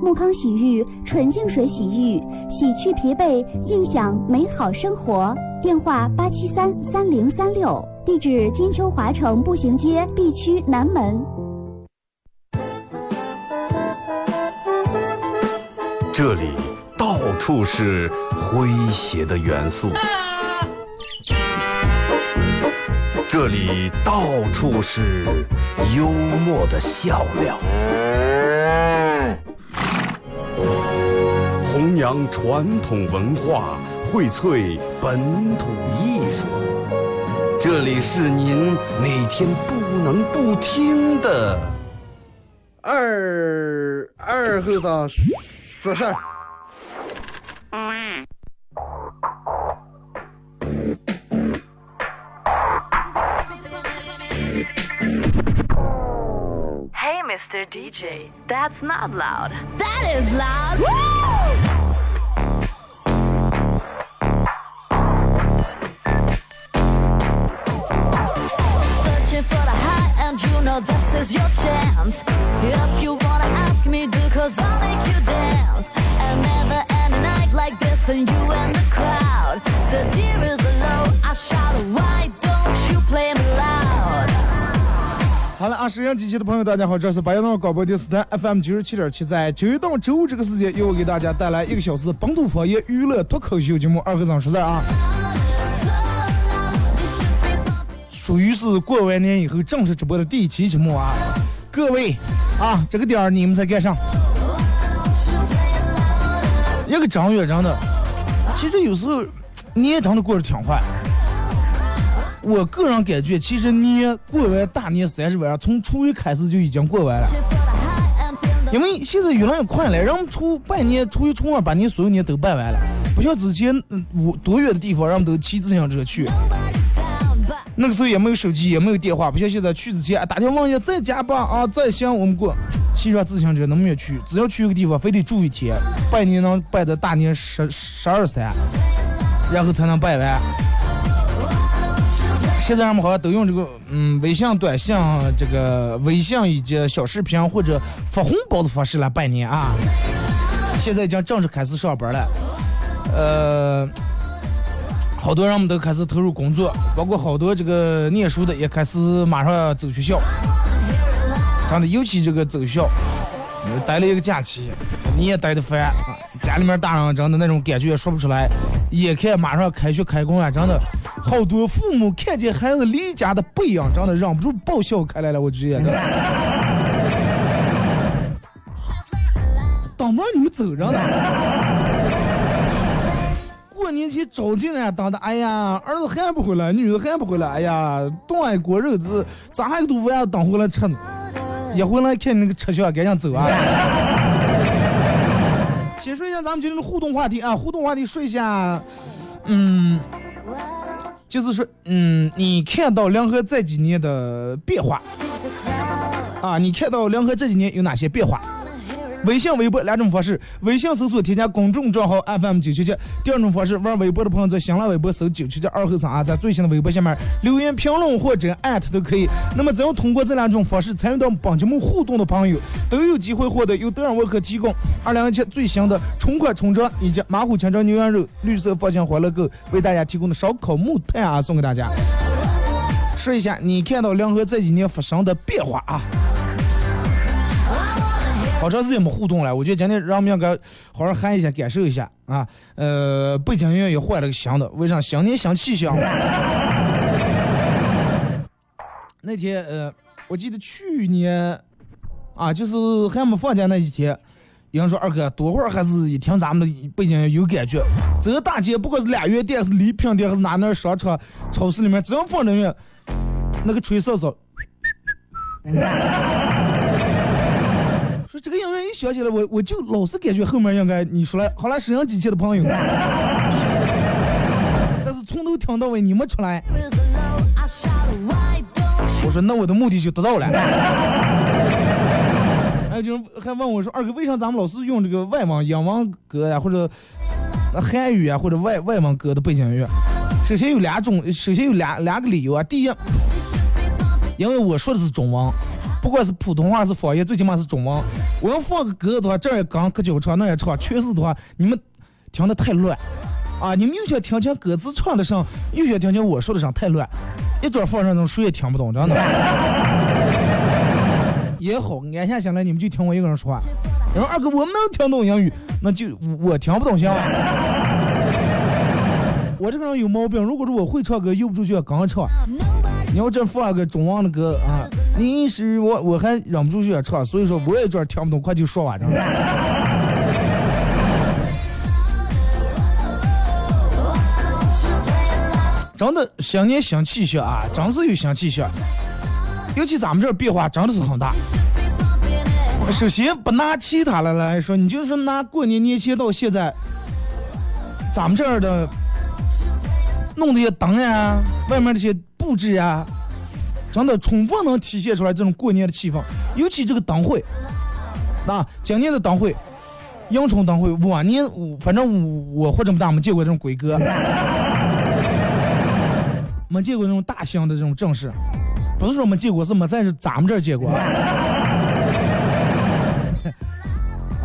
木康洗浴纯净水洗浴，洗去疲惫，尽享美好生活。电话八七三三零三六，地址金秋华城步行街 B 区南门。这里到处是诙谐的元素，这里到处是幽默的笑料，扬传统文化，荟萃本土艺术。这里是您每天不能不听的二二后生说事儿。Hey, Mr. DJ, that's not loud. That is loud. Is your chance. If you wanna ask me, do cause I'll make you dance. And never end a night like this, and you and the crowd. The deer is low, I shout, why don't you play me loud? 好了啊，沈阳机器的朋友，大家好，这是白羊岛广播电视台 FM 九十七点七，在周一到周五这个时间，由我给大家带来一个小时本土方言娱乐脱口秀节目《二和尚说事儿》啊，属于是过完年以后正式直播的第一期节目啊。各位啊，这个点儿你们在干啥？一个正月真的，其实有时候年真的过得挺快。我个人感觉，其实年过完大年三十晚上，从初一开始就已经过完了。因为现在越来越快了，人们初拜年、初一、初二把年所有年都拜完了，不像之前嗯五多远的地方，人们都骑自行车去。那个时候也没有手机，也没有电话，不像现在去之前啊打电话问一下在家吧啊，在行我们过。骑上自行车能不能去，只要去一个地方，非得住一天，拜年能拜到大年十十二三，然后才能拜完。现在人们好像都用这个嗯微信、短信、这个微信以及小视频或者发红包的方式来拜年啊。现在已经正式开始上班了，呃，好多人们都开始投入工作，包括好多这个念书的也开始马上要走学校。真的，尤其这个走学校，呃待了一个假期，你也待得烦，啊家里面大人真的那种感觉也说不出来。眼看马上开学开工啊，真的，好多父母看见孩子离家的背影，真的忍不住爆笑开来了。我觉得，当门你们走着呢。过年前找进来，当的，哎呀，儿子还不回来，女儿还不回来，哎呀，炖一锅肉子，咋还有肚饭等回来吃呢？一回来看那个吃相，赶紧走啊！先说一下咱们今天的互动话题啊，互动话题说一下，嗯，就是说，嗯，你看到梁河这几年的变化啊，你看到梁河这几年有哪些变化？微信、微博两种方式，微信搜索添加公众账号 FM 九七七，第二种方式玩微博的朋友在新浪微博搜九七七二后三啊，在最新的微博下面留言评论或者艾特都可以。那么只要通过这两种方式参与到本节目互动的朋友，都有机会获得由德尔沃克提供二零一七最新的冲款冲装以及马虎清蒸牛羊肉绿色放心欢乐购为大家提供的烧烤木炭啊，送给大家。说一下你看到梁河这几年发生的变化啊。好长时间没互动了，我觉得今天让我们应该好好嗨一下，感受一下啊。呃，背景音乐也换了个新的，为啥？新年新气象。那天呃，我记得去年啊，就是还没放假那几天，有人说二哥，多会儿还是一听咱们的背景有感觉。这个大街，不管是两元店、是礼品店，还是哪哪商场、超市里面，只要放音乐，那个吹哨哨。这个音乐一响起来，我我就老是感觉后面应该你出来，好了，沈阳机器的朋友，但是从头听到尾你没出来，我说那我的目的就达到了。还有就是还问我说二哥，为啥咱们老是用这个外文、英文歌呀，或者汉语啊，或者外外文歌的背景音乐？首先有两种，首先有两两个理由啊。第一，因为我说的是中文。不管是普通话是方言，最起码是中文。我要放个歌的话，这儿也刚可就唱，那也唱，全是的话，你们听的太乱啊！你们又想听听歌词唱的声，又想听听我说的声，太乱。一转放上，种谁也听不懂，真的。也好，安下心来，你们就听我一个人说话。然后二哥，我们能听懂英语，那就我听不懂行。我这个人有毛病，如果说我会唱歌，又不出去刚唱。你要这放个中文的歌啊，你是我，我还忍不住就要唱，所以说我也这听不懂，快就说完了。真的新年新气象啊，真是有新气象。尤其咱们这儿变化真的是很大。首先不拿其他的来说，你就是拿过年年前到现在，咱们这儿的弄这些灯呀，外面这些布置呀，真的充分能体现出来这种过年的气氛。尤其这个灯会，那今年的灯会，迎春灯会，往年反正我我活这么大没见过这种规格。没见过这种大型的这种正式，不是说没见过，是没在咱们这儿见过。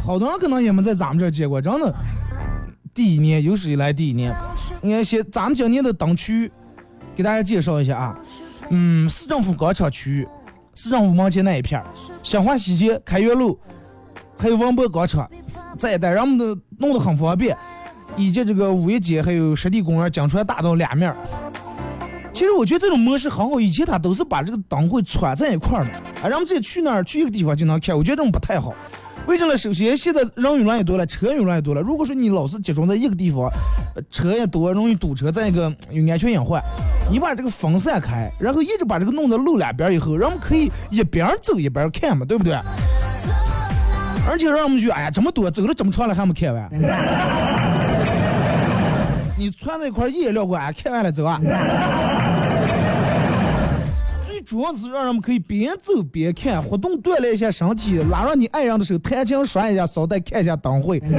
好多人可能也没在咱们这儿见过，真的，第一年有史以来第一年。你看，先咱们今年的灯区，给大家介绍一下啊。嗯，市政府广场区域，市政府门前那一片儿，新华西街、开元路，还有文博广场，这一带人们都弄得很方便，以及这个五一街还有湿地公园、江川大道两面。其实我觉得这种模式很好，以前他都是把这个灯会串在一块儿的，啊，让我们直接去那儿去一个地方就能看。我觉得这种不太好。为什么？首先现在人越来越多了，车越来越多了。如果说你老是集中在一个地方，车也多，容易堵车，再一个有安全隐患。你把这个分散开，然后一直把这个弄到路两边以后，人们可以一边走一边看嘛，对不对？而且让我们去，哎呀，这么多，走了这么长了还没看完。你穿在一块也撂过啊？看完了走啊！主要是让人们可以边走边看，活动锻炼一下身体，拉上你爱人的手，弹琴耍一下，捎带看一下灯会。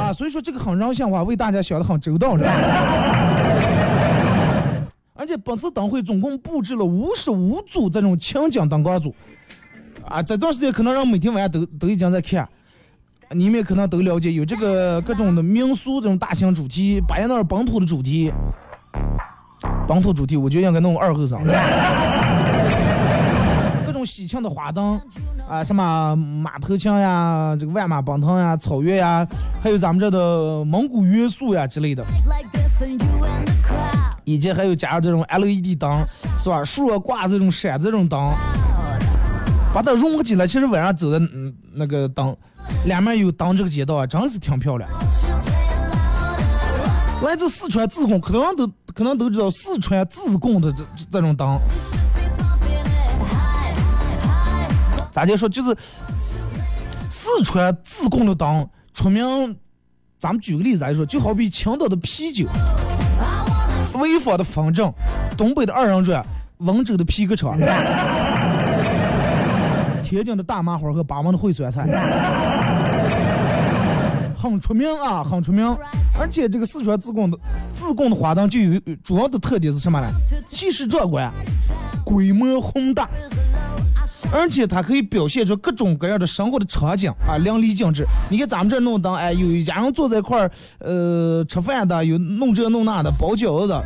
啊，所以说这个很人性化，为大家想的很周到，是吧？而且本次灯会总共布置了五十五组这种情景灯光组，啊，这段时间可能人每天晚上都都已经在看。你们可能都了解，有这个各种的民俗这种大型主题，巴彦淖尔本土的主题，本土主题，我觉得应该弄二后生。各种喜庆的花灯，啊，什么马头琴呀，这个万马奔腾呀，草原呀，还有咱们这的蒙古元素呀之类的，以及还有加上这种 LED 灯，是吧？树上挂这种闪这种灯，把它融合起来，其实晚上走的嗯那个灯。两面有灯，这个街道啊，真是挺漂亮。来自四川自贡，可能都可能都知道四川自贡的这这种灯。咋就说就是四川自贡的灯出名。咱们举个例子来说，就好比青岛的啤酒，潍坊的风筝，东北的二人转，温州的皮革厂。天津的大麻花和巴门的烩酸菜，很出名啊，很出名。而且这个四川自贡的自贡的花灯就有主要的特点是什么呢？气势壮观，规模宏大，而且它可以表现出各种各样的生活的场景啊，淋漓尽致。你看咱们这弄灯，哎，有一家人坐在一块儿，呃，吃饭的，有弄这弄那的，包饺子的，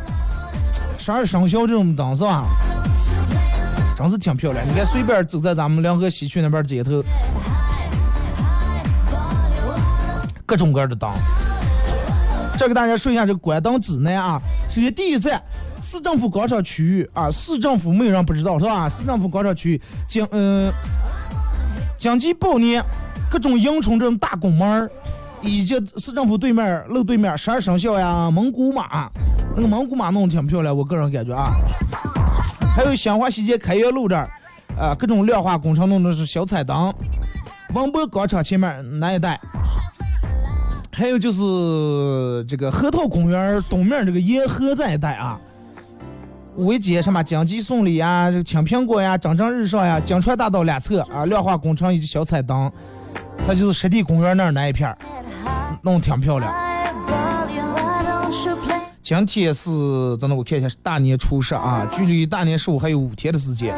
十二生肖这种灯是吧？真是挺漂亮，你看随便走在咱们梁河西区那边街头，各种各样的灯。再给大家说一下这个关灯指南啊，首先第一站市政府广场区域啊，市政府没有人不知道是吧？市政府广场区域经嗯，经济报年，各种迎春这种大拱门儿以及市政府对面路对面十二生肖呀，蒙古马，那个蒙古马弄得挺漂亮，我个人感觉啊。还有新华西街开元路这儿，啊，各种亮化工程弄的是小彩灯。文博广场前面那一带，还有就是这个河套公园东面这个沿河这一带啊，五一节什么江吉送礼呀，这个青苹果呀，蒸蒸日上呀，江川大道两侧啊，亮化工程以及小彩灯。再就是湿地公园那儿那一片儿，弄挺漂亮。今天是，等等我看一下，是大年初十啊，距离大年十五还有五天的时间。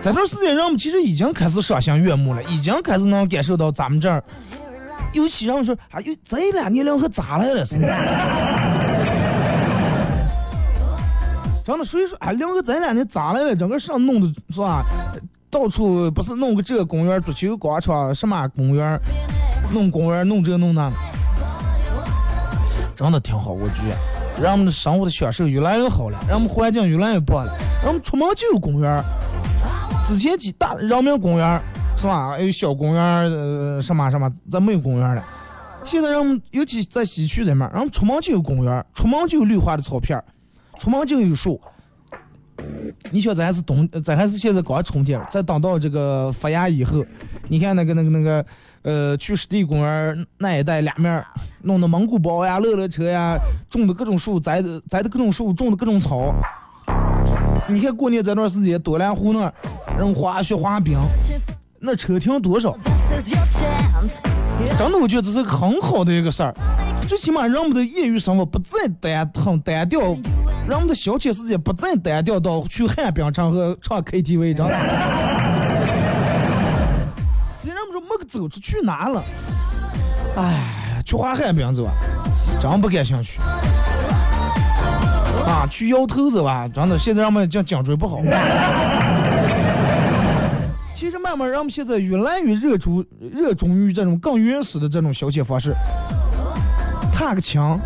这段时间人们其实已经开始赏心悦目了，已经开始能感受到咱们这儿，尤其人说，哎呦，这两年两河咋来了？是吧？真的，所以说，哎，两个这两年咋来了？整个上弄的是吧？到处不是弄个这个公园、足球广场、什么公园，弄公园、弄这弄那，真的挺好，我觉得。让我们的生活的享受越来越好了，让我们环境越来越棒了。让我们出门就有公园之前几大人民公园是吧？还有小公园呃，什么什么，咱没有公园了。现在让我们，尤其在西区这面，人们出门就有公园出门就有绿化的草片出门就有树。你说咱还是冬，咱还是现在刚春天，再等到这个发芽以后，你看那个那个那个。呃，去湿地公园那一带，两面弄的蒙古包呀、乐乐车呀，种的各种树，栽的栽的各种树，种的各种草。你看过年这段时间，多兰湖那儿人滑雪滑冰，那车停多少？真的，我觉得这是个很好的一个事儿，最起码让我们的业余生活不再单很单调，让我们的消遣时间不再单调到去旱冰场和唱 KTV，真的。没个走出去哪了？哎，去滑旱冰走啊，真不感兴趣。啊，去摇头子吧，真的，现在让我们讲颈椎不好。其实慢慢，让我们现在越来越热衷热衷于这种更原始的这种消遣方式，踏个墙，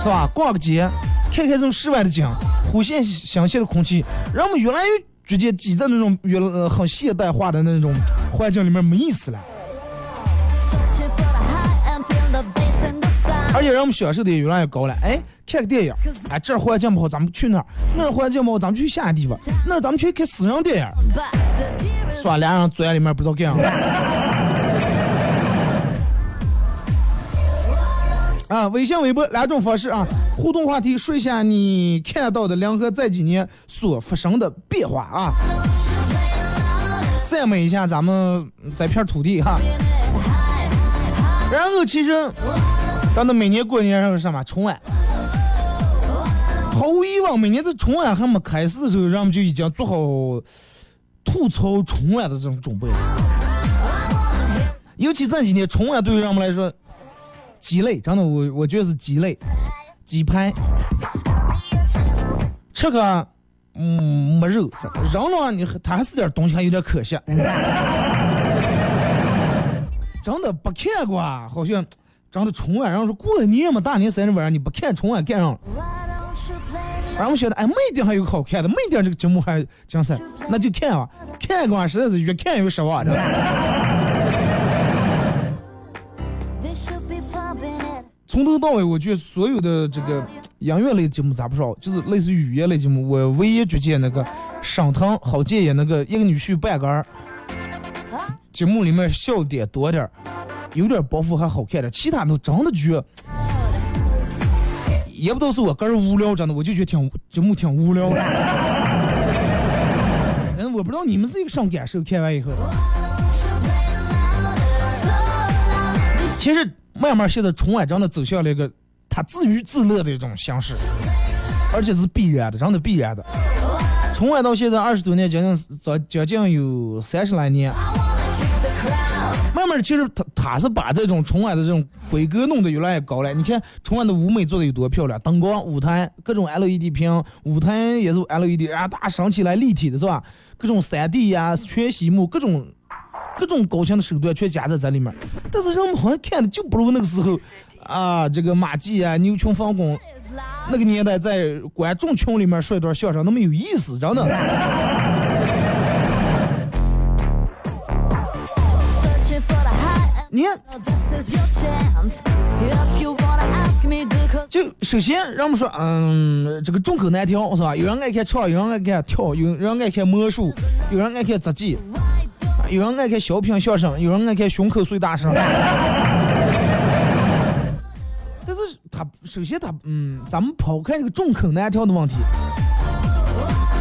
是吧？逛个街，看看这种室外的景，呼吸新鲜的空气，人们越来越直接挤在那种越呃很现代化的那种环境里面，没意思了。而且人们享受的也越来越高了。哎，看个电影，哎，这环境不好，咱们去那儿；那儿环境不好，咱们去下个地方。那儿咱们去看私人电影。算俩人坐在里面不知道干啥。啊，微信、微博两种方式啊，互动话题，说一下你看到的两河这几年所发生的变化啊。赞美一下咱们这片土地哈。然后其实。咱们每年过年是什么春晚？毫无疑问，每年在春晚还没开始的时候，人们就已经做好吐槽春晚的这种准备。尤其这几年春晚对于人们来说，鸡肋，真的，我我觉得是鸡肋，鸡排，吃个嗯没肉，扔了你它还是点东西，还有点可惜。真的不看过，好像。长的春晚，然后说过年嘛，大年三十晚上你不看春晚干上了。然后我觉得，哎，没点还有个好看的，没点这个节目还精彩，那就看吧。看个话实在是越看越失望，的。从头到尾，我觉得所有的这个音乐类节目咋不少，就是类似语言类节目，我唯一觉得那个上腾好建也那个一个女婿半个儿，节目里面笑点多点儿。有点包袱还好看点，其他都真的觉，也不都是我个人无聊，真的我就觉得挺节目挺无聊的。嗯，我不知道你们是一个什么感受，看完以后。其实慢慢现在春晚真的走向了一个他自娱自乐的一种形式，而且是必然的，真的必然的。春晚到现在二十多年，将近早将近有三十来年。其实他他是把这种春晚的这种规格弄得越来越高了。你看春晚的舞美做的有多漂亮，灯光、舞台各种 LED 屏，舞台也是 LED，然后大升起来立体的是吧？各种 3D 呀、全息幕，各种各种高清的手段全加在这里面。但是人们好像看的就不如那个时候啊，这个马季啊、牛群放工那个年代在观众群里面说一段相声那么有意思，真的。你看，就首先，人们说，嗯，这个众口难调是吧？有人爱看唱，有人爱看跳，有人爱看魔术，有人爱看杂技，有人爱看小品相声，有人爱看胸口碎大声。但是他首先他，嗯，咱们抛开这个众口难调的问题，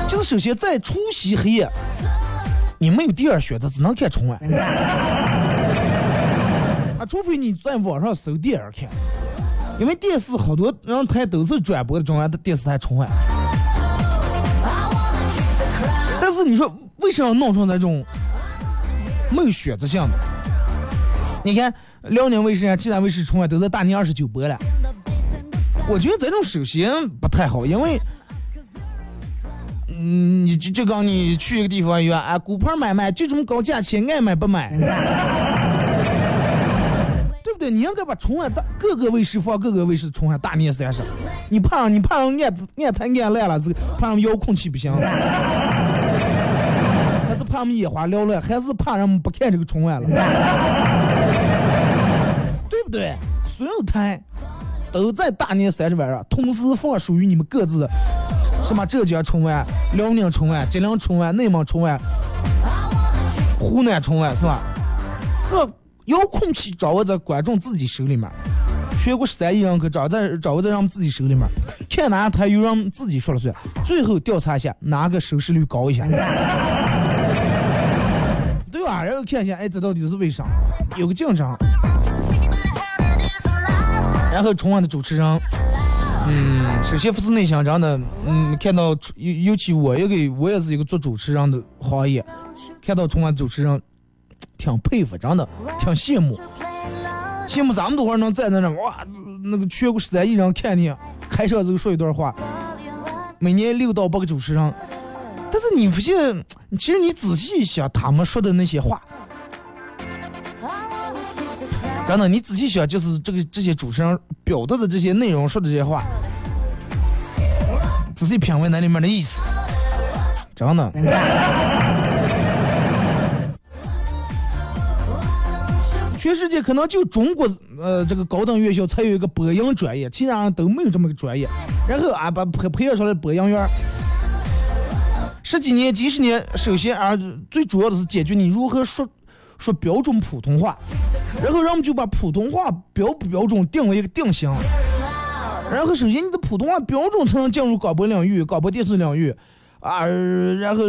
就是首先在除夕黑夜，你没有第二选择，只能看春晚。除非你在网上搜电影看，因为电视好多人台都是转播的中央的电视台春晚。但是你说为什么要弄成这种没有选择性的？你看辽宁卫视啊、济南卫视春晚都在大年二十九播了。我觉得这种首先不太好，因为，嗯，你就就刚你去一个地方一样，啊，股票买卖就这么高价钱，爱买不买，对？你应该把春晚大各个卫视放各个卫视的春晚大年三十，你怕你怕人按按台按烂了是怕他们遥控器不行，还是怕他们眼花缭乱，还是怕人们不看这个春晚了，对不对？所有台。都在大年三十晚上同时放属于你们各自，什么浙江春晚、辽宁春晚、吉林春晚、内蒙春晚、湖南春晚是吧？这遥控器掌握在观众自己手里面，全国十三亿人口掌握在掌握在人们自己手里面，看哪台由人自己说了算，最后调查一下哪个收视率高一些，对吧？然后看一下，哎，这到底是为啥？有个竞争。然后春晚的主持人，嗯，首先不是内向，真的，嗯，看到尤尤其我一个我也是一个做主持人的行业，看到春晚主持人，挺佩服，真的，挺羡慕，羡慕咱们多会儿能站在那哇，那个全国十三亿人看你开车时候说一段话，每年六到八个主持人，但是你不信，其实你仔细想他们说的那些话。真的，你仔细想，就是这个这些主持人表达的这些内容，说的这些话，仔细品味那里面的意思，真的。全世界可能就中国，呃，这个高等院校才有一个播音专业，其他人都没有这么个专业。然后啊，把培培养出来播音员，十几年、几十年，首先啊，最主要的是解决你如何说。说标准普通话，然后人们就把普通话标不标准定为一个定型。然后首先你的普通话标准才能进入广播领域、广播电视领域啊。然后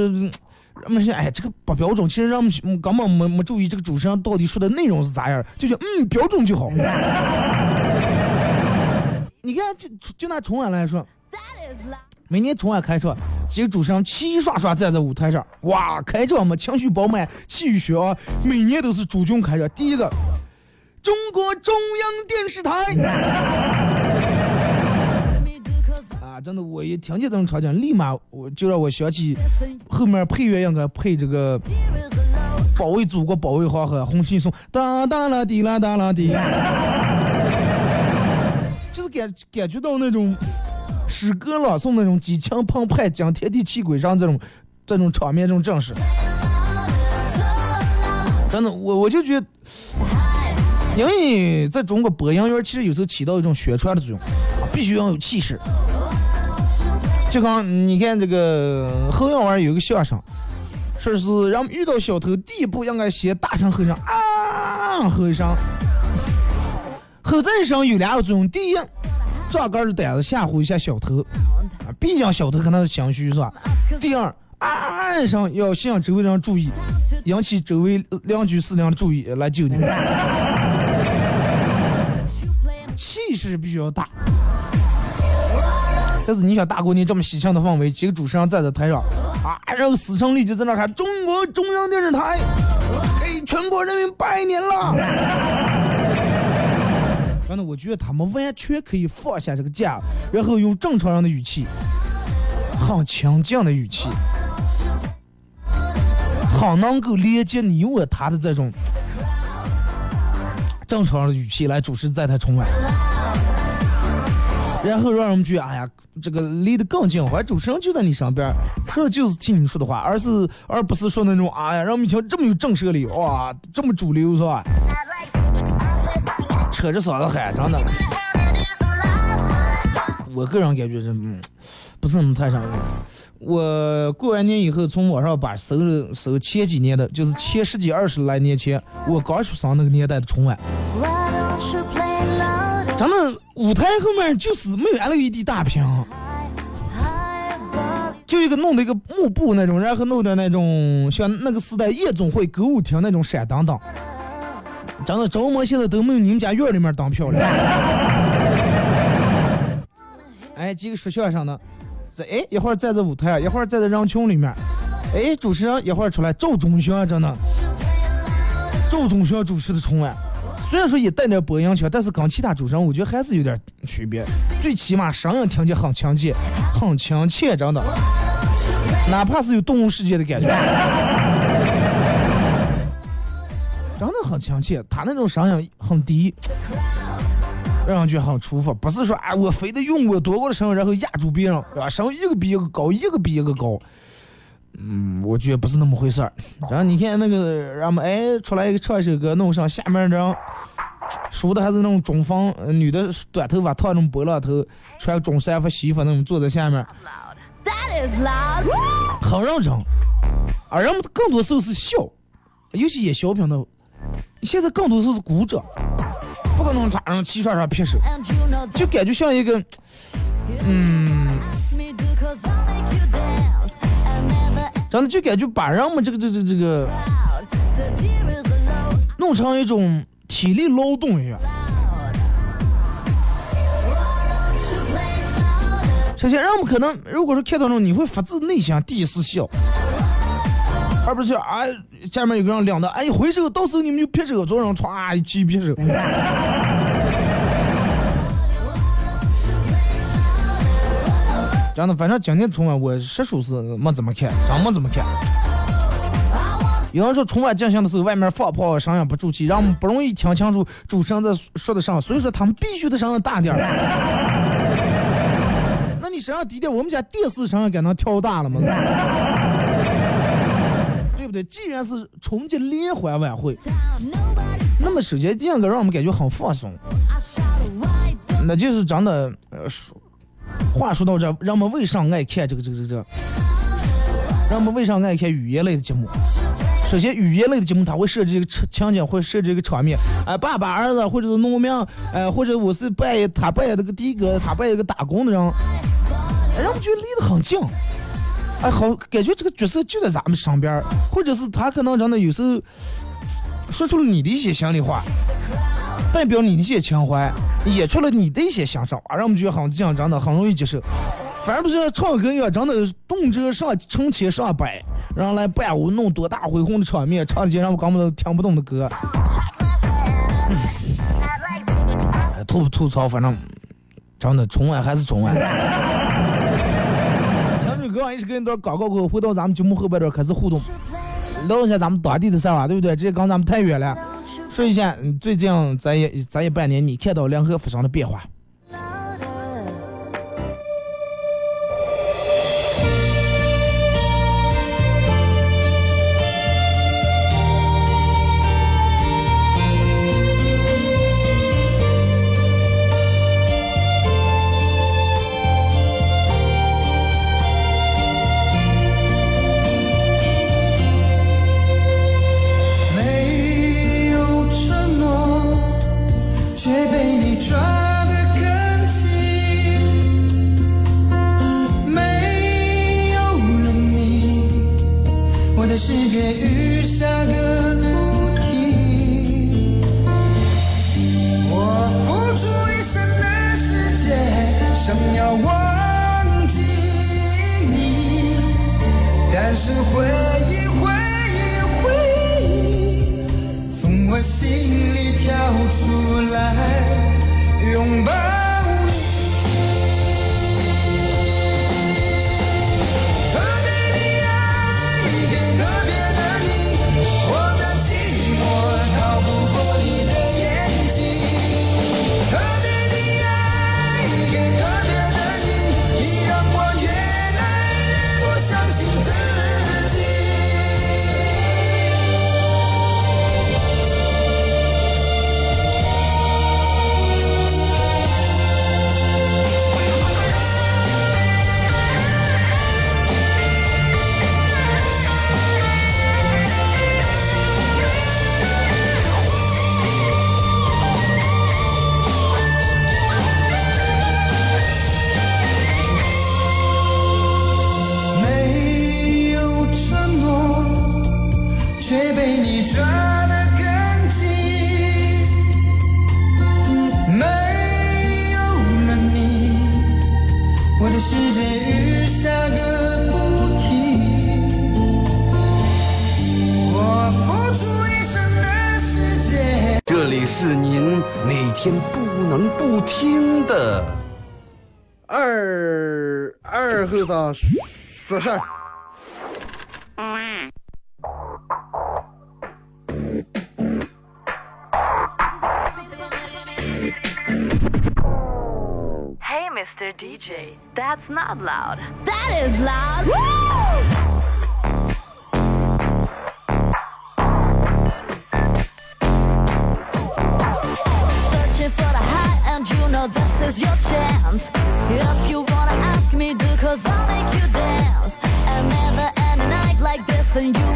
人们想，哎，这个不标准，其实人们根本没没注意这个主持人到底说的内容是咋样，就觉得嗯标准就好。你看，就就拿春晚来说。每年春晚开场，几个主持人齐刷刷站在舞台上，哇，开场嘛，情绪饱满，气宇轩昂。每年都是主军开场，第一个，中国中央电视台。真的，我一听见这种场景，立马我就让我想起后面配乐应该配这个“保卫祖国，保卫黄河，红旗送哒哒啦滴啦哒啦滴”，就是感感觉到那种。诗歌朗诵那种激情澎湃、惊天地泣鬼神这种这种场面，这种阵势，真的，我我就觉得，因为在中国播音员其实有时候起到一种宣传的作用，必须要有气势。就刚你看这个后院玩有一个相声，说是人们遇到小偷，第一步应该先大声吼声啊，吼一声，吼这一声有两个作用，第一。壮杆的胆子吓唬一下小偷，啊，毕竟小偷可能是心虚是吧？第二，啊声要吸引周围人注意，引起周围邻居四邻的注意来救你。气势必须要大。但是你想大过年这么喜庆的氛围，几个主持人站在台上，啊，然后死撑力就在那喊中国中央电视台给全国人民拜年了。真的，我觉得他们完全可以放下这个架，然后用正常人的语气，很强劲的语气，很能够连接你我他的这种正常的语气来主持在台春晚，然后让人们觉得，哎呀，这个离得更近，或者主持人就在你身边，说的就是听你说的话，而是而不是说那种，哎呀，让我们听这么有震慑力，哇，这么主流是吧？扯着嗓子喊，真的，我个人感觉这不是那么太上头。我过完年以后，从网上把搜搜前几年的，就是前十几二十来年前，我刚出生那个年代的春晚，真的舞台后面就是没有 LED 大屏，就一个弄的一个幕布那种，然后弄的那种像那个时代夜总会歌舞厅那种闪灯灯。真的着魔，现在都没有你们家院里面灯漂亮。哎，几个说相声的，在哎一会儿站在舞台，一会儿站在人群里面，哎，主持人一会儿出来，赵忠祥真的，赵忠祥主持的春晚，虽然说也带点播音腔，但是跟其他主持人我觉得还是有点区别，最起码声音听起很亲切，很亲切，真的，哪怕是有动物世界的感觉，真的很亲切，他那种声音很低。让人觉得很舒服，不是说啊，我非得用我多过的声音，然后压住别人，对吧？声音一个比一个高，一个比一个高。嗯，我觉得不是那么回事儿。然后你看那个，让我们哎出来一个唱一首歌，弄上下面人梳的还是那种中分，女的短头发，烫那种波浪头，穿中山服西服那种坐在下面，很认真。而人们更多时候是笑，尤其演小品的，现在更多时候是鼓掌。不可能穿上齐刷刷撇手，就感觉像一个，嗯，真的就感觉把人们这个这这这个弄成一种体力劳动一样。首先，人们可能如果说看到那种，你会发自内心第一次笑。而不是啊，下面有个人领的，哎，回手，到时候你们就撇手，做人歘一起撇手。真的，反正今年春晚我实属是没怎么看，真没怎么看。有人说春晚进行的时候，外面放炮声音不住气，让我们不容易听清楚主持人在说的啥，所以说他们必须得声音大点儿。那你声音低点，我们家电视声音给能调大了吗？对，既然是春节联欢晚会，那么首先第一个让我们感觉很放松，那就是真的。呃，话说到这，人们为啥爱看这个这个这个？人们为啥爱看语言类的节目？首先，语言类的节目它会设置一个场景，会设置一个场面。哎，爸爸、儿子，或者是农民，哎，或者我是扮演他扮演那个的哥，他扮演一个打工的人，让我们觉得离得很近。哎，好，感觉这个角色就在咱们身边或者是他可能真的有时候说出了你的一些心里话，代表你的一些情怀，演出了你的一些想法，让我们觉得很这样真的很容易接受。反正不是唱歌要，真的动辄上成千上百，然后来伴舞弄多大恢宏的场面，唱一些让我根本都听不懂的歌。吐不吐槽，反正真的春晚还是春晚。哥，一直跟一段广告过，回到咱们节目后半段开始互动，聊一下咱们当地的事儿啊，对不对？这刚咱们太远了，说一下最近咱也咱也半年，你看到两河发生的变化。雨下个不停我付出一生的时间想要忘记你但是回忆回忆回忆从我心里跳出来拥抱。里是您每天不能不听的二二后生说事儿。Hey, Mr. DJ, that's not loud. That is loud. Reaching for the high, and you know this is your chance. If you wanna ask me, do cause I'll make you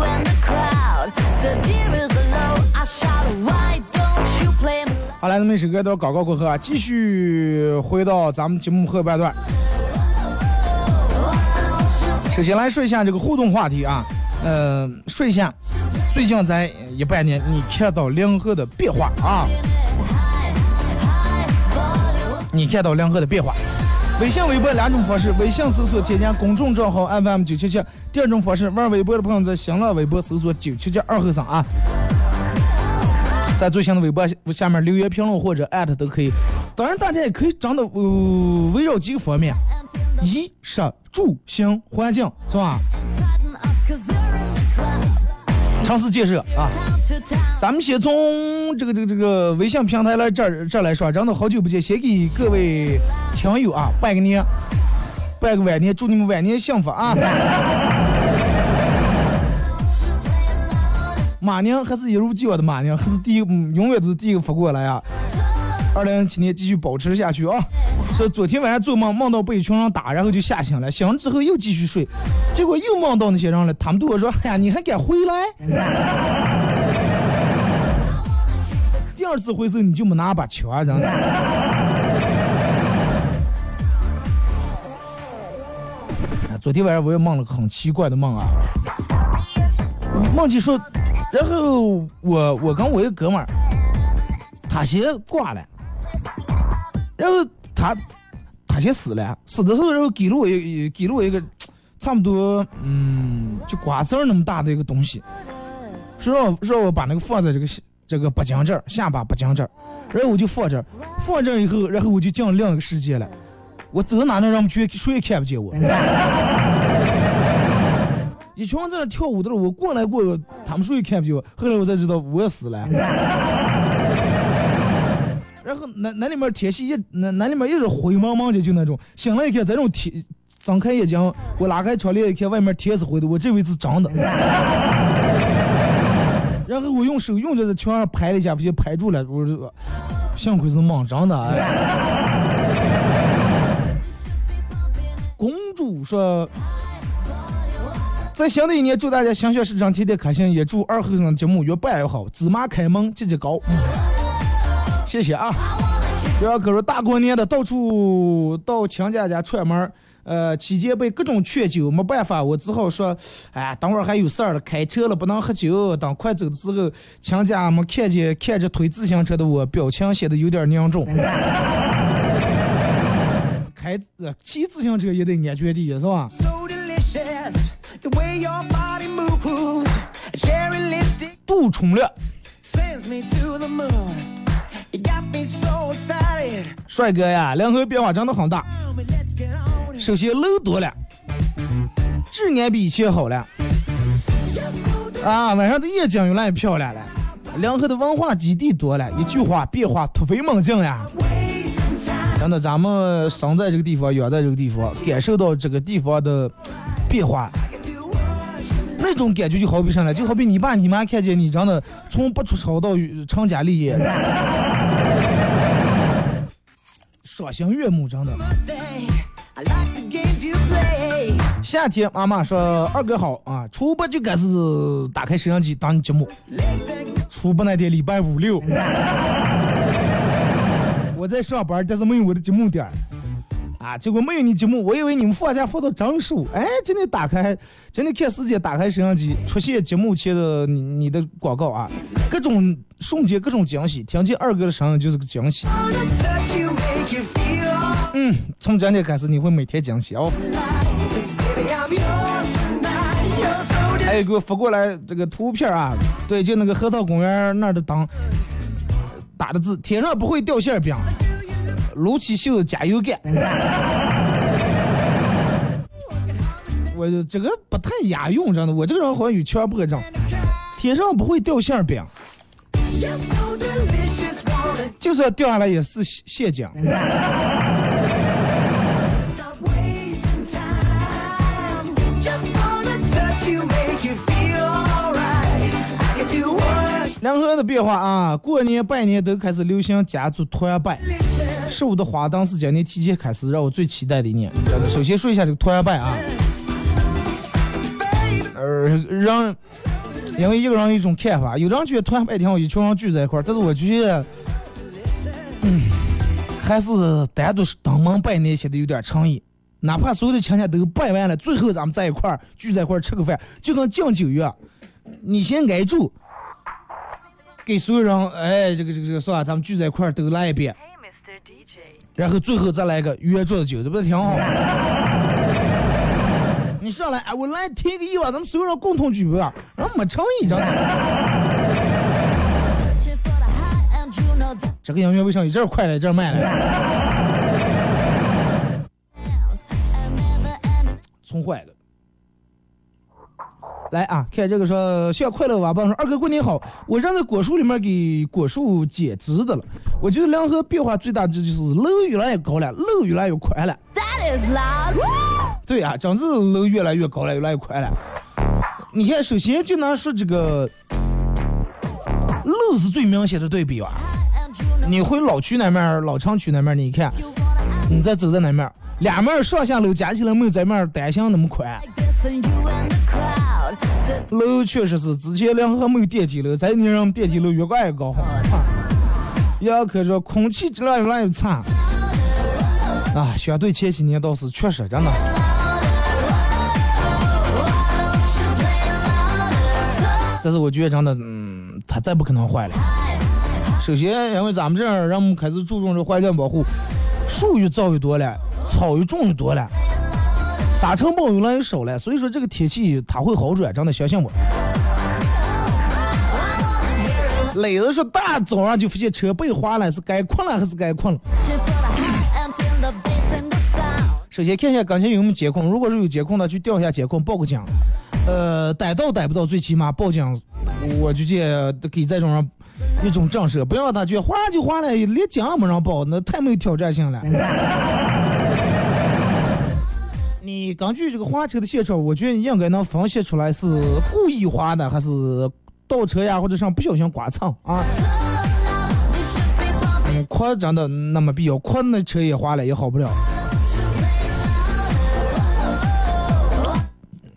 and the crowd. The deer is low, I shout, why don't you play me? 好来，那么一首歌到广告过后啊，继续回到咱们节目后半段。首先来说一下这个互动话题啊，呃，说一下最近在一半年你看到两河的变化啊，你看到梁河的变化。微信、微博两种方式，微信搜索添加公众账号 FM 九七七，第二种方式玩微博的朋友在新浪微博搜索九七七二后生啊。在最新的微博下面留言评论或者艾特都可以。当然，大家也可以真的呃围绕几个方面，衣食住行环境是吧？城市建设啊。咱们先从这个这个这个微信平台来这儿这儿来说，真的好久不见，先给各位听友啊拜个年，拜个晚年，祝你们晚年幸福啊！马宁还是一如既往的马宁，还是第一，永远都是第一个发过来啊！二零一七年继续保持下去啊！说昨天晚上做梦梦到被一群人打，然后就吓醒了，醒了之后又继续睡，结果又梦到那些人了，他们对我说：“哎呀，你还敢回来？” 第二次回首你就没拿把枪，真的。昨天晚上我也梦了个很奇怪的梦啊，梦见说，然后我我跟我一个哥们儿，他先挂了，然后他他先死了，死的时候然后给了我一给了我一个差不多嗯就瓜子儿那么大的一个东西，说让我让我把那个放在这个这个脖颈这儿下巴脖颈这儿，然后我就放这儿，放这儿以后，然后我就进另一个世界了。我走到哪能让们去谁也看不见我。一群人在那跳舞的时候，我过来过，他们谁也看不见我。后来我才知道我死了。然后那那里面天气一那那里面一直灰蒙蒙的，就那种。醒了一看，这种天，张开眼睛，我拉开窗帘一看，外面天是灰的，我这回是真的。然后我用手用着在墙上拍了一下，不就拍住了。我说，幸亏是梦，真的。哎公主说，在新的一年祝大家心想事成，天天开心，也祝二后生节目越办越好，芝麻开门，节节高。谢谢啊！不要搁说大过年的到处到亲家家串门，呃，期间被各种劝酒，没办法，我只好说，哎，等会儿还有事儿了，开车了不能喝酒。等快走的时候，亲家们看见看着推自行车的我，表情显得有点凝重。开呃骑自行车也得安全第一，是吧？杜冲略，帅哥呀，两河变化真的很大。首先楼多了，治安比以前好了。啊，晚上的夜景越来越漂亮了。两河的文化基地多了，一句话变化突飞猛进呀。真的，咱们生在这个地方，养在这个地方，感受到这个地方的 变化，那种感觉就好比啥呢？就好比你爸你妈看见你，真的从不出丑到成家立业，赏心悦目，真的。夏天，妈妈说：“二哥好啊，初八就开始打开摄像机当节目。初八那天礼拜五六。”我在上班，但是没有我的节目点儿，啊，结果没有你节目，我以为你们放假放到整数，哎，今天打开，今天看时间，打开摄像机，出现节目前的你你的广告啊，各种瞬间，各种惊喜，听见二哥的声音就是个惊喜。嗯，从今天开始你会每天惊喜哦。还有给我发过来这个图片啊，对，就那个核桃公园那儿的灯。打的字，天上不会掉馅饼，撸起袖子加油干。我这个不太押韵，真的，我这个人好像有强迫症。天上不会掉馅饼，就算掉下来也是蟹酱。两河的变化啊，过年拜年都开始流行家族团拜，十五的花灯是今年提前开始，让我最期待的一年。首先说一下这个团拜啊，呃，让因为一个人有一种看法，有人觉得团拜挺好，一群人聚在一块儿，但是我觉得，嗯，还是单独登门拜年显得有点诚意。哪怕所有的亲戚都拜完了，最后咱们在一块儿聚在一块儿吃个饭，就跟敬酒一样，你先挨住。给所有人，哎，这个这个这个是吧？咱们聚在一块儿都来一遍，然后最后再来个圆桌的酒，这不是挺好吗？你上来，哎，我来提个议吧，咱们所有人共同举杯，然后没诚意，真的。这个音乐为啥一阵快了，一阵慢了？冲坏了。来啊，看这个说，小快乐娃爸说，二哥过年好，我让在果树里面给果树剪枝子了。我觉得两河变化最大的就是楼越来越高了，路越来越宽了。对啊，真是楼越来越高了，越来越宽了。你看，首先就拿说这个路是最明显的对比吧。你回老区那面，老城区那面，你看，你再走在那面，两面上下楼加起来没有咱面单向那么宽。楼确实是，之前两河没有电梯楼，再年让电梯楼越盖越高。要可说空气质量越来越差，啊，相对前几年倒是确实真的。但是我觉得真的，嗯，它再不可能坏了。首先，因为咱们这儿人们开始注重这环境保护，树越造越多了，草越种越多了。沙尘暴越来越少了，所以说这个天气它会好转，真的相信我。磊子说大早上就发现车被划了，是该困了还是该困了？首先看一下刚才有没有监控，如果是有监控的，去调一下监控，报个警。呃，逮到逮不到，最起码报警，我就得给这种人一种震慑，不要让他去划就划了，连警也没让报，那太没有挑战性了。根据这个划车的现场，我觉得你应该能分析出来是故意划的，还是倒车呀，或者上不小心刮蹭啊？嗯，夸真的那么必要？夸那车也划了，也好不了。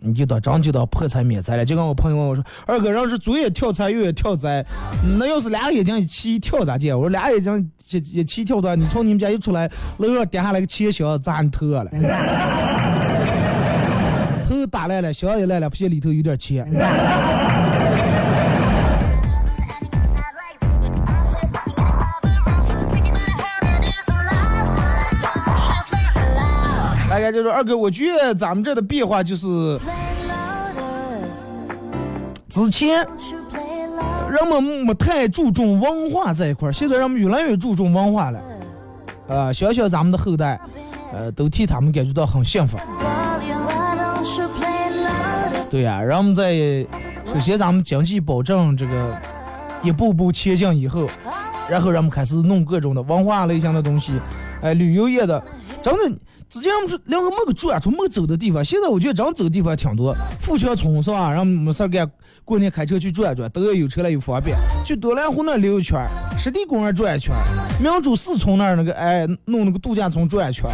你就当真就当破财免灾了。就跟我朋友问我说：“二哥，要是左眼跳财，右眼跳灾，那要是俩眼睛一起跳咋接？”我说：“俩眼睛一一起跳的，你从你们家一出来，楼上跌下来个钱箱砸你头了。”打烂了，小也烂了，发现里头有点钱。大家就说二哥，我觉得咱们这的变化就是，之前人们没太注重文化这一块现在人们越来越注重文化了。呃，想想咱们的后代，呃，都替他们感觉到很幸福。对呀，人们在首先咱们经济保证这个一步步前进以后，然后人们开始弄各种的文化类型的东西，哎，旅游业的，真的。之前我们说两个没个转，从没走的地方，现在我觉得真走的地方挺多。富强村是吧？然后没事干，过年开车去转转，都要有车了又方便。去多兰湖那溜一圈，湿地公园转一圈，明珠四村那那个哎，弄那个度假村转一圈，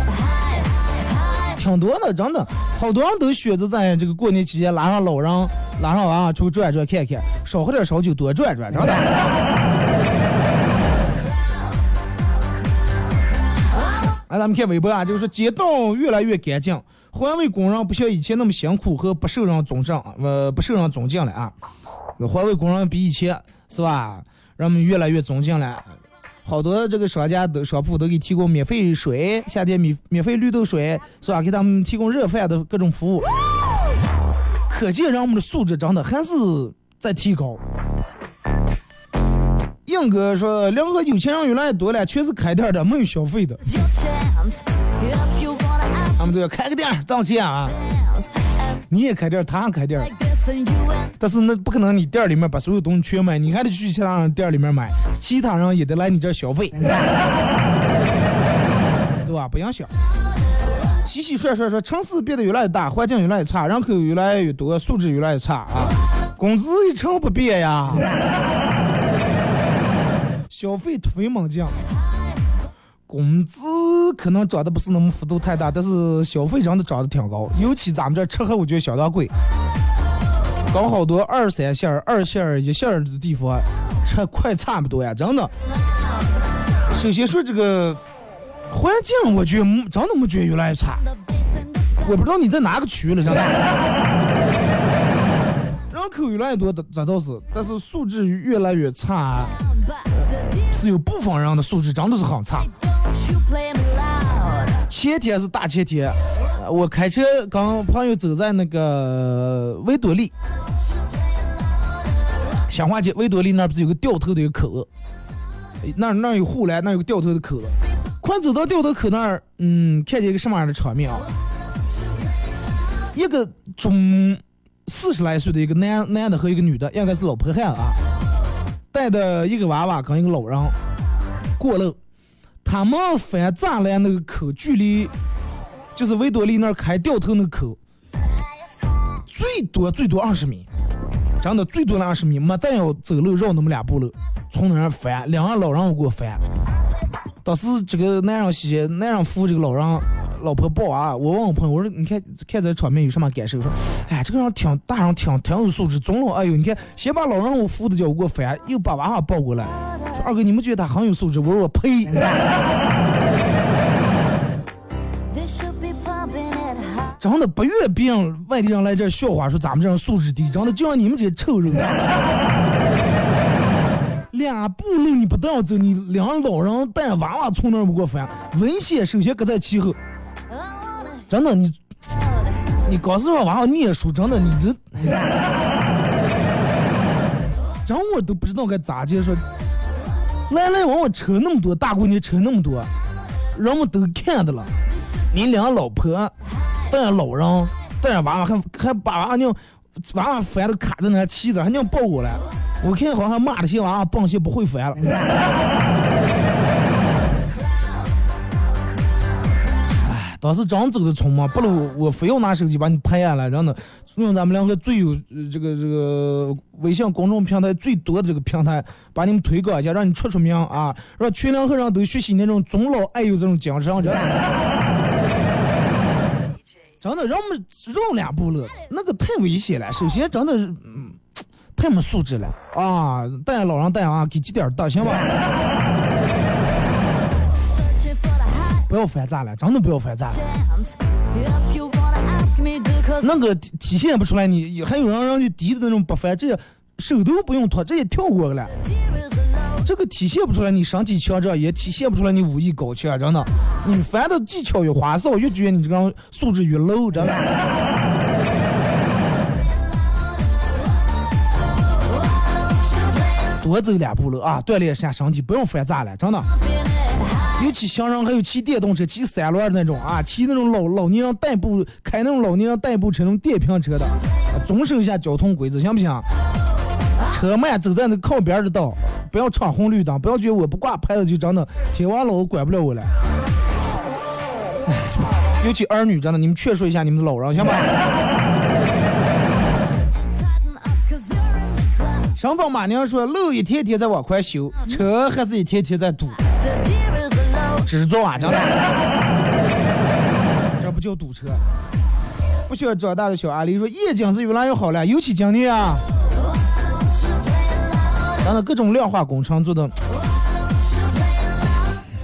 挺多的，真的。好多人都选择在这个过年期间拉上老人，拉上娃出去转转看看，少喝点烧酒，多转转，真的。哎，咱们看微博啊，就是说街道越来越干净，环卫工人不像以前那么辛苦和不受人尊重，呃，不受人尊敬了啊。环卫工人比以前是吧，人们越来越尊敬了。好多这个商家都商铺都给提供免费水，夏天免免费绿豆水是吧？给他们提供热饭的各种服务，可见人们的素质真的还是在提高。一硬哥说，两个有钱人越来越多了，全是开店的，没有消费的。他们都要开个店挣钱啊！你也开店，他也开店但是那不可能，你店儿里面把所有东西全买，你还得去其他人店儿里面买，其他人也得来你这儿消费，对吧？不影响。洗洗涮涮说，城市变得越来越大，环境越来越差，人口越来越多，素质越来越差啊！工资一成不变呀，消费突飞猛进，工资可能涨得不是那么幅度太大，但是消费真的涨得挺高，尤其咱们这儿吃喝我觉得相当贵。搞好多二三线儿、二线儿、一线儿的地方，这快差不多呀，真的。首先说这个环境，我觉得没真的没觉得越来越差。我不知道你在哪个区了，真的。人口越来越多，这倒是，但是素质越来越差是有部分人的素质真的是很差。前天是大前天，呃我开车跟朋友走在那个维多利，香花街维多利那不是有个掉头的一个口，那那有护栏，那有个掉头的口。快走到掉头口那儿，嗯，看见一个什么样的场面啊？一个中四十来岁的一个男男的和一个女的，应该是老婆汉啊，带的一个娃娃跟一个老人过路。他们翻栅栏那个口距离，就是维多利那儿开掉头那口，最多最多二十米，真的最多那二十米，没但要走路绕那么两步路，从那儿翻，两个老人给我翻。当时这个男人些男人扶这个老人老婆抱娃，我问我朋友，我说你看看这场面有什么感受？说，哎，这个人挺大人挺挺有素质，总老，哎呦，你看先把老人我扶的脚给我翻，又把娃娃抱过来。说二哥，你们觉得他很有素质？我说我呸！真的不愿别人外地人来这笑话，说咱们这人素质低，真的就像你们这些臭人。俩步路你不但要走，你两老人带娃娃从那不过分，危险首先搁在其后。真的，你你刚是让娃娃念书，真的你这，真我都不知道该咋接说。来来往往车那么多，大过年车那么多，人们都看的了。你俩老婆带着老人带着娃娃，还还把娃娘娃娃翻的卡在那气的，还娘抱过来。我看好像骂的些娃娃棒些不会翻了。哎，当时真走的匆忙，不如我非要拿手机把你拍下来，然后呢，用咱们两个最有、这个这个微信公众平台最多的这个平台，把你们推广一下，让你出出名啊，让全两河人都学习那种尊老爱幼这种精神，真的。真的，让我们绕两步了，那个太危险了。首先，真的是，嗯，太没素质了啊！带老人带啊给几点大行吧？不要翻炸了，真的不要翻炸了。那个体现不出来你，还有人让你低的那种不翻，这手都不用脱，直接跳过了。这个体现不出来你身体强壮，也体现不出来你武艺高强，真的。你翻的技巧越花哨，越觉得你这个人素质越 low，真的。多走两步路啊，锻炼一下身体，不用翻栅栏，真的。尤其行人还有骑电动车、骑三轮那种啊，骑那种老老年人代步、开那种老年人代步车、那种电瓶车的，啊遵守一下交通规则，行不行？车慢走在那靠边的道，不要闯红绿灯，不要觉得我不挂牌子就真的天王老子管不了我了。唉尤其儿女真的，你们劝说一下你们的老人，行吧？Tighten up cause you're in the cloud. 上方马娘说路一天天在往宽修，车还是一天天在堵 low. 知足啊，真的。这不叫堵车。不需要长大的小阿狸说夜景是越来越好了，尤其今年啊，真的各种亮化工程做的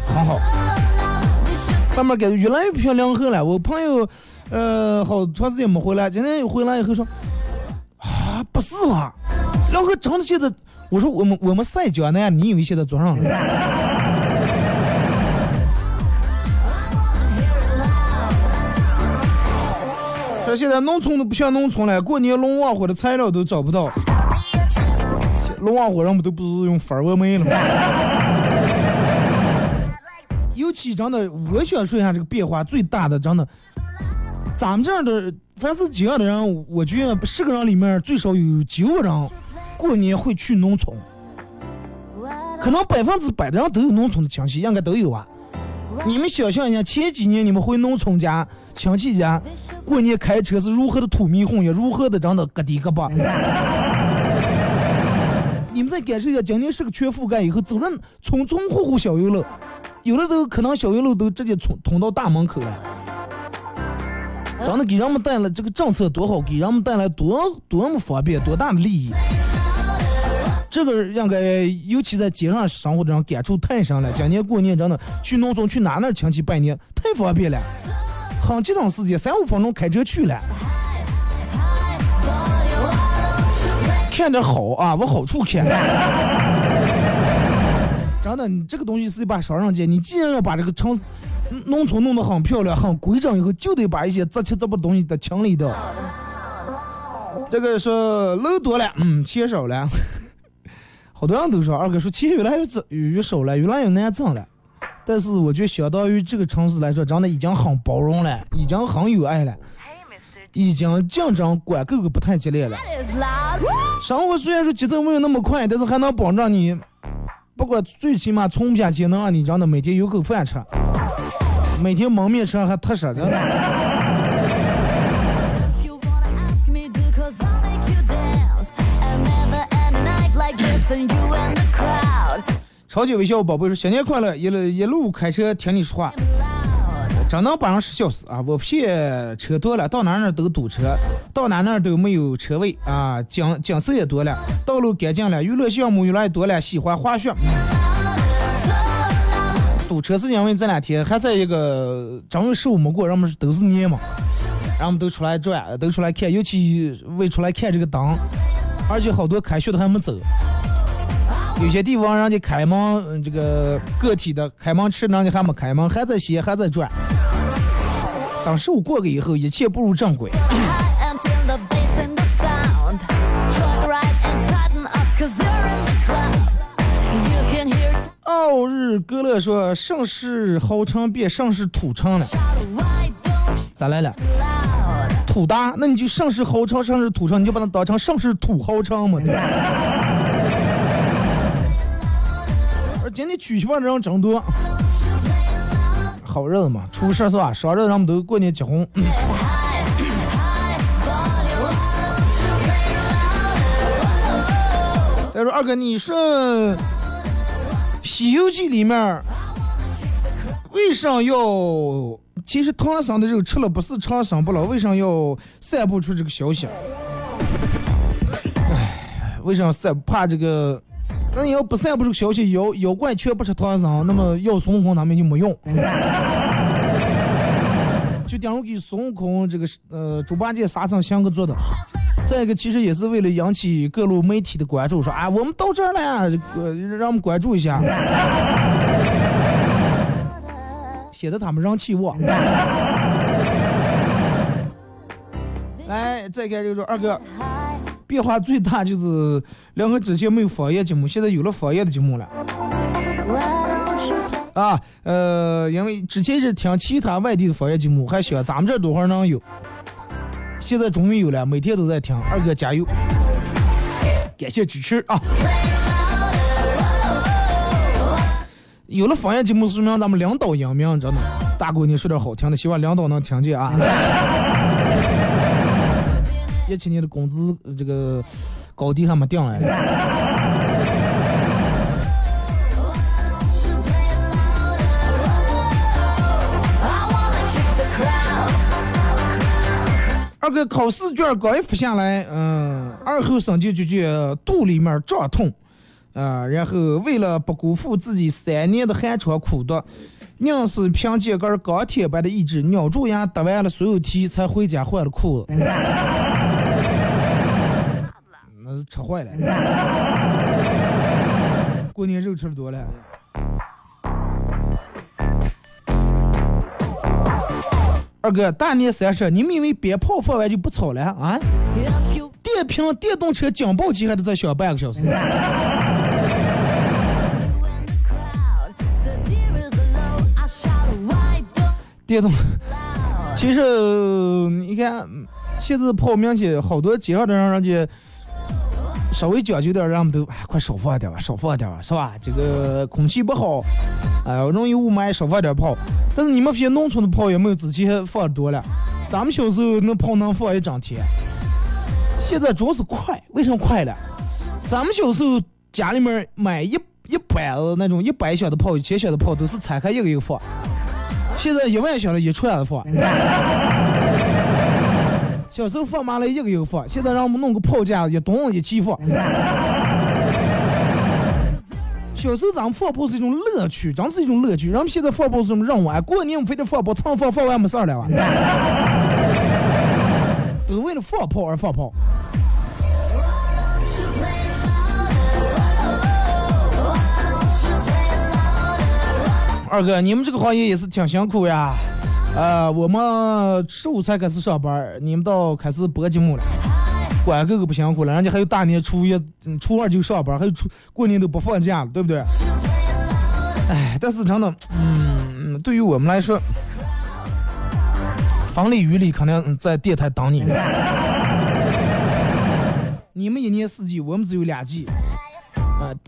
很好，慢慢感觉越来越偏凉河了。我朋友，呃，好长时间没回来，今天又回来以后说，啊，不是嘛，凉河长的现在，我说我们我们晒江南，你以为现在做上了？说现在农村都不像农村了，过年龙旺或者材料都找不到。龙王火人们都不是用粉儿梅了吗？尤其真的，我想说一下这个变化最大的，真的，咱们这样的凡是几样的人，我觉得十个人里面最少有九个人过年会去农村，可能百分之百的人都有农村的亲戚，应该都有啊。你们想象一下，前几年你们回农村家亲戚家过年开车是如何的土迷混，也如何的真的咯滴咯巴。你们再感受一下，今年是个全覆盖以后，走在村村户户小油路，有的都可能小油路都直接通通到大门口了。真的给人们带来这个政策多好，给人们带来多多么方便，多大的利益。这个应该尤其在街上生活的人感触太深了。今年过年真的去农村去哪哪亲戚拜年太方便了，很节省时间，三五分钟开车去了。看着好啊，往好处看。真的，你这个东西是一把双刃剑。你既然要把这个城农村弄得很漂亮、很规整，以后就得把一些杂七杂八东西得清理掉。这个说楼多了，嗯，钱少了。好多人都说二哥说钱越来越少，越少了，越来越难挣了。但是我觉得相当于这个城市来说，真的已经很包容了，已经很有爱了，已经竞争管够个不太激烈了。生活虽然说节奏没有那么快，但是还能保证你，不过最起码存不下去，能让你真的每天有口饭吃，每天蒙面吃还踏实的。超级微笑宝贝说：“新年快乐！一路一路开车听你说话，真能把人笑死啊！我骗车多了，到哪哪都堵车，到哪哪都没有车位啊！景景色也多了，道路干净了，娱乐项目越来越多了，喜欢滑雪。堵车是因为这两天还在一个正月十五没过，人们都是年嘛，人们都出来转，都出来看，尤其为出来看这个灯，而且好多开学的还没走。”有些地方人家开门，这个个体的开门吃，人家还没开门，还在歇，还在转。当十五过去以后，一切步入正轨。奥日格勒说：“盛世豪城变盛世土城了，咋来了？土大，那你就盛世豪城，盛世土城，你就把它当成盛世土豪城嘛。”今天娶媳妇的人真多，好日子嘛，初十是吧？生日人们都过年结婚。再说二哥，你说《西游记》里面为啥要？其实唐僧的肉吃了不是长生不老，为啥要散布出这个消息？哎，为啥散？怕这个？那你要不散布这个消息，妖妖怪却不吃唐僧，那么要孙悟空他们就没用。就等于给孙悟空这个呃猪八戒沙僧、香个做的。再一个，其实也是为了引起各路媒体的关注，说啊，我们到这儿了，呃，让我们关注一下，显得他们人气旺。来，再看就是二哥。变化最大就是两个之前没有方言节目，现在有了方言的节目了。啊，呃，因为之前是听其他外地的方言节目，还想咱们这多会儿能有，现在终于有了，每天都在听。二哥加油，感谢支持啊！有了方言节目，说明咱们领导英明，真的。大过年说点好听的，希望领导能听见啊。一七年的工资这个高低还没定来。二哥考试卷刚一发下来，嗯，二后生就就觉肚里面胀痛，啊，然后为了不辜负自己三年的寒窗苦读。硬是凭借根钢铁般的意志，咬住牙答完了所有题，才回家换了裤子。那是吃坏了。过年肉吃的多了。二哥，大年三十，你们以为鞭炮放完就不吵了啊？电电瓶电动车警报器还得再响半个小时。电动，其实你看，现在跑明显好多街上的让人家稍微讲究点儿，让我们都哎快少放点吧，少放点吧，是吧？这个空气不好，哎、容易雾霾，少放点炮。但是你们这些农村的炮也没有之前放的多了。咱们小时候那炮能放一整天，现在主要是快，为什么快了？咱们小时候家里面买一一百的那种一百小的炮，一千小的炮都是拆开一个一个放，现在一万小了一串的放。小时候放麻了一个一个放，现在让我们弄个炮架一咚一起放。小时候咱们放炮是一种乐趣，真是一种乐趣。然后现在放炮是什么任务啊？过年我们非得放炮，唱放放完没事儿了吧？都为了放炮而放炮。二哥，你们这个行业也是挺辛苦呀。呃，我们十五才开始上班，你们到开始播节目了，管哥哥不辛苦了。人家还有大年初一、初二就上班，还有初过年都不放假了，对不对？哎，但是真的，嗯，对于我们来说，风里雨里肯定在电台等你。你们一年四季，我们只有两季。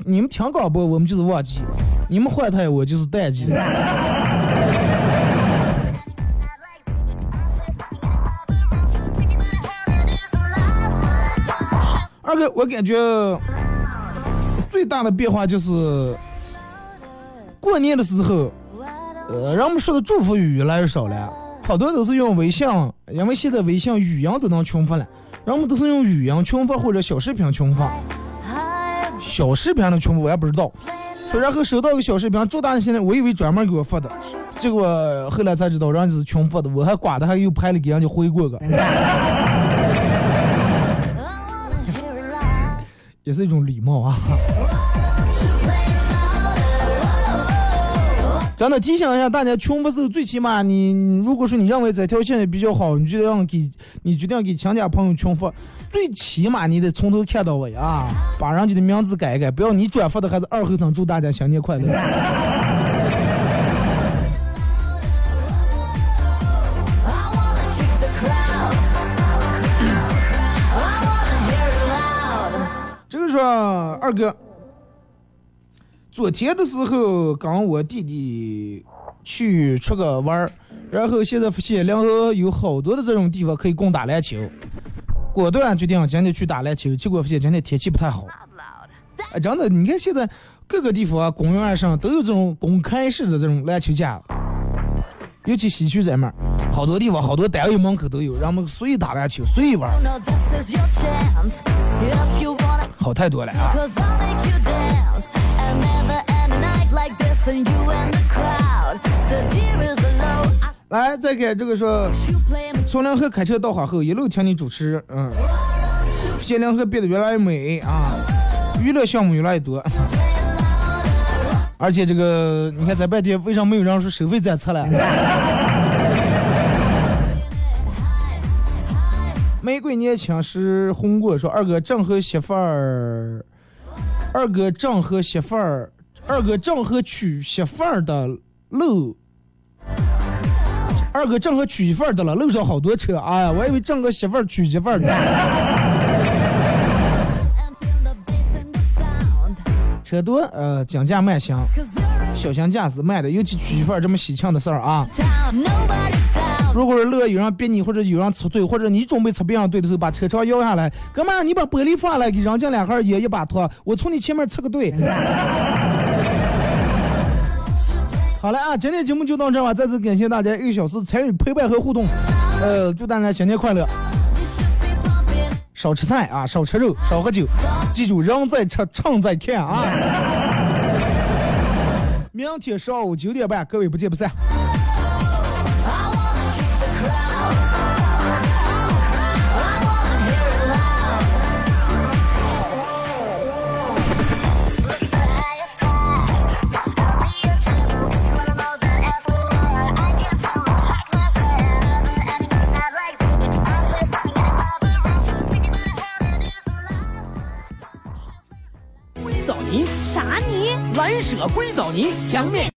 你们听广播，我们就是旺季；你们换台，我就是淡季。二哥，我感觉最大的变化就是过年的时候，呃，人们说的祝福语越来越少了，好多都是用微信，因为现在微信语音都能群发了，人们都是用语音群发或者小视频群发。小视频的群发我也不知道，说然后收到个小视频，祝大家现在，我以为专门给我发的，结果后来才知道人家是群发的，我还管的还又拍了给人家回过个，也是一种礼貌啊。真的提醒一下大家，群发时候最起码你，你如果说你认为这条线比较好，你就要给，你决定给亲家朋友群发，最起码你得从头看到尾啊，把人家的名字改一改，不要你转发的还是二后生祝大家新年快乐。这个说二哥，昨天的时候跟我弟弟去出个玩儿，然后现在发现临河有好多的这种地方可以供打篮球，果断决定今天去打篮球，结果发现今天天气不太好。哎，真的，你看现在各个地方，公园上都有这种公开式的这种篮球架，尤其西区这面儿，好多地方好多单位门口都有，让我们随意打篮球，随意玩，好太多了啊！来，再给这个说。从梁河开车到花后，一路听你主持，嗯，现梁河变得越来越美啊，娱乐项目越来越多，而且这个你看在外地为啥没有人说收费再测了？玫瑰年轻时红过说二哥正和媳妇儿，二哥正和媳妇儿，二哥正和娶媳妇儿的路。二哥正和娶媳妇儿的了，路上好多车，哎呀，我以为正和媳妇儿娶媳妇儿的，车多，呃，讲价慢行，小型驾驶慢的，尤其娶媳妇儿这么喜庆的事儿啊。如果是路有人逼你，或者有人插队，或者你准备插别人队的时候，把车窗摇下来，哥们儿，你把玻璃放下来，给人家两盒烟一把拖，我从你前面插个队。好了啊，今天节目就到这吧，再次感谢大家一个小时参与陪伴和互动，呃，祝大家新年快乐。少吃菜啊，少吃肉，少喝酒，记住人在吃，唱在看啊。明天上午九点半，各位不见不散。舍硅藻泥墙面。